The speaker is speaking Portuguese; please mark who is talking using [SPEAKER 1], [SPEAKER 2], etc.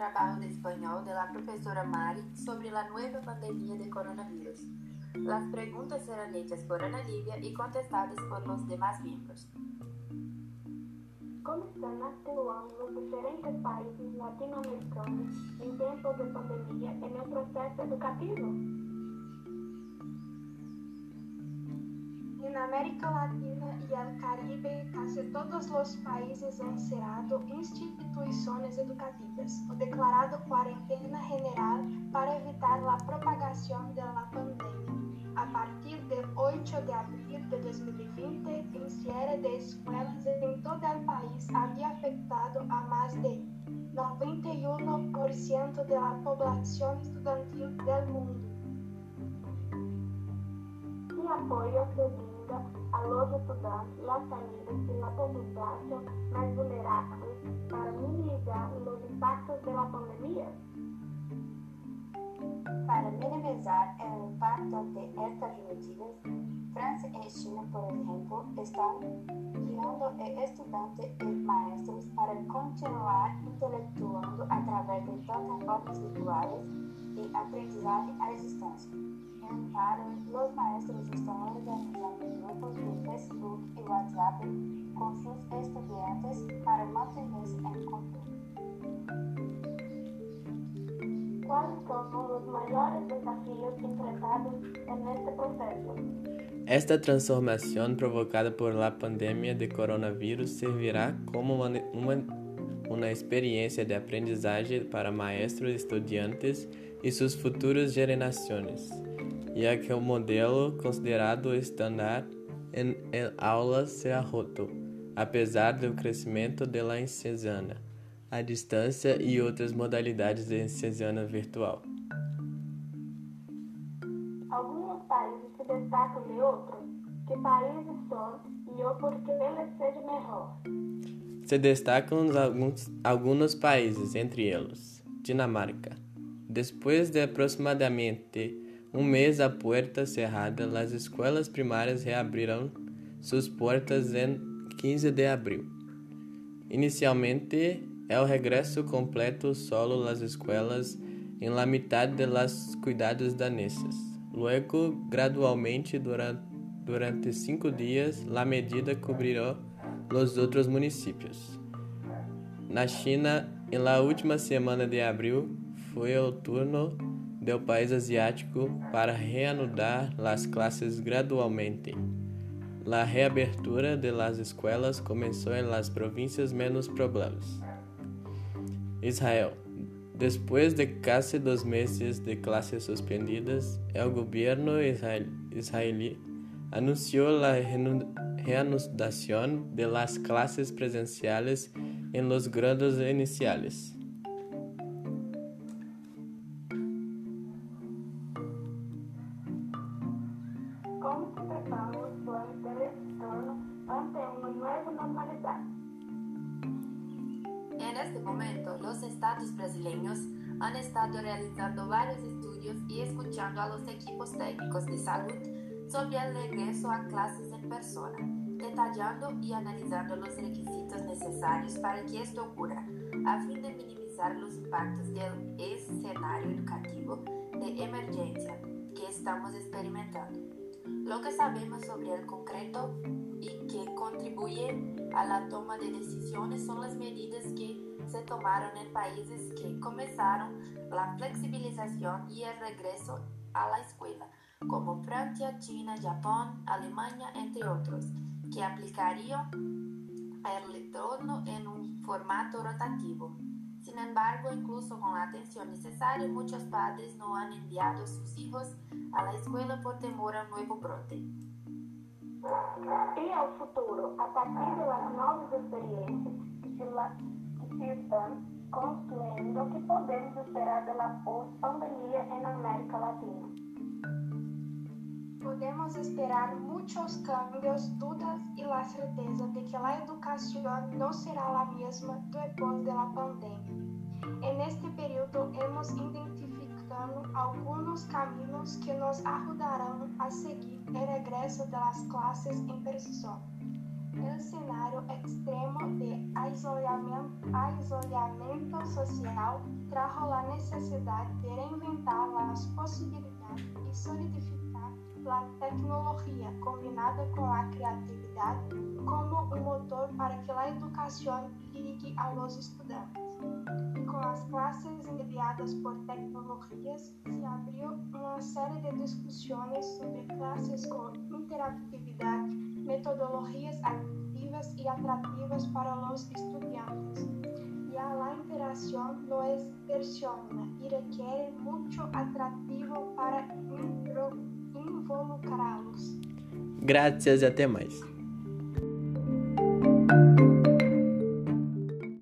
[SPEAKER 1] trabajo de español de la profesora Mari sobre la nueva pandemia de coronavirus. Las preguntas serán hechas por Ana Livia y contestadas por los demás miembros.
[SPEAKER 2] Como están actuando los diferentes países latinoamericanos en tiempos de pandemia en el proceso educativo?
[SPEAKER 3] En América Latina y el Caribe, casi todos los países han cerrado instituciones educativas o declarado cuarentena general para evitar la propagación de la pandemia. A partir del 8 de abril de 2020, el cierre de escuelas en todo el país había afectado a más de 91% de la población estudiantil del mundo.
[SPEAKER 2] ¿Qué apoyo se a los estudiantes, las familias y la población más vulnerables para minimizar los impactos de la pandemia?
[SPEAKER 4] Para minimizar el impacto de estas medidas, Francia y China, por ejemplo, están guiando a estudiantes y maestros para continuar intelectuando a través de plataformas virtuales y aprendizaje a distancia. Para los maestros grupos Facebook y WhatsApp con sus estudiantes para mantenerse en contacto.
[SPEAKER 2] ¿Cuáles son los mayores desafíos enfrentados en este proceso?
[SPEAKER 5] Esta transformação provocada por la pandemia de coronavírus servirá como uma, uma, uma experiência de aprendizagem para maestros, estudiantes e suas futuras gerações ya que o modelo considerado estándar em aulas se ha roto, apesar do crescimento de la ensino à distância e outras modalidades de ensino virtual.
[SPEAKER 2] Alguns países se destacam de outros. Que países são e o porquê eles sejam melhor?
[SPEAKER 5] Se destacam alguns, alguns países, entre eles Dinamarca. Depois de aproximadamente um mês a porta cerrada, as escolas primárias reabriram suas portas em 15 de abril. Inicialmente, é o regresso completo solo às escolas em la mitad de las cuidados danesas. Luego, gradualmente, durante, durante cinco dias, la medida cobrirá os outros municípios. Na China, em la última semana de abril, foi o turno del país asiático para reanudar las clases gradualmente. La reabertura de las escuelas comenzó en las provincias menos problemas. Israel. Después de casi dos meses de clases suspendidas, el gobierno israelí anunció la reanudación de las clases presenciales en los grados iniciales.
[SPEAKER 1] En este momento, los estados brasileños han estado realizando varios estudios y escuchando a los equipos técnicos de salud sobre el regreso a clases en persona, detallando y analizando los requisitos necesarios para que esto ocurra, a fin de minimizar los impactos del escenario educativo de emergencia que estamos experimentando. Lo que sabemos sobre el concreto y que contribuye a la toma de decisiones son las medidas que se tomaron en países que comenzaron la flexibilización y el regreso a la escuela, como Francia, China, Japón, Alemania, entre otros, que aplicarían el retorno en un formato rotativo. Sin embargo, incluso con la atención necesaria, muchos padres no han enviado a sus hijos a la escuela por temor a un nuevo brote.
[SPEAKER 2] E ao futuro, a partir das novas experiências que se, que se estão construindo, o que podemos esperar da pandemia na América Latina?
[SPEAKER 3] Podemos esperar muitos cambios, dudas e a certeza de que a educação não será a mesma depois da pandemia. En este período hemos identificado algunos caminos que nos ayudarán a seguir el regreso de las clases en persona. El escenario extremo de isolamento social trajo a necessidade de reinventar as possibilidades e solidificar a tecnologia combinada com a criatividade como um motor para que a educação ligue aos estudantes. E com as classes mediadas por tecnologias, se abriu uma série de discussões sobre classes com interatividade, metodologias ativas e atrativas para os estudantes. E a interação não é persona e requer muito atrativo para involucrá-los.
[SPEAKER 5] Graças e até mais.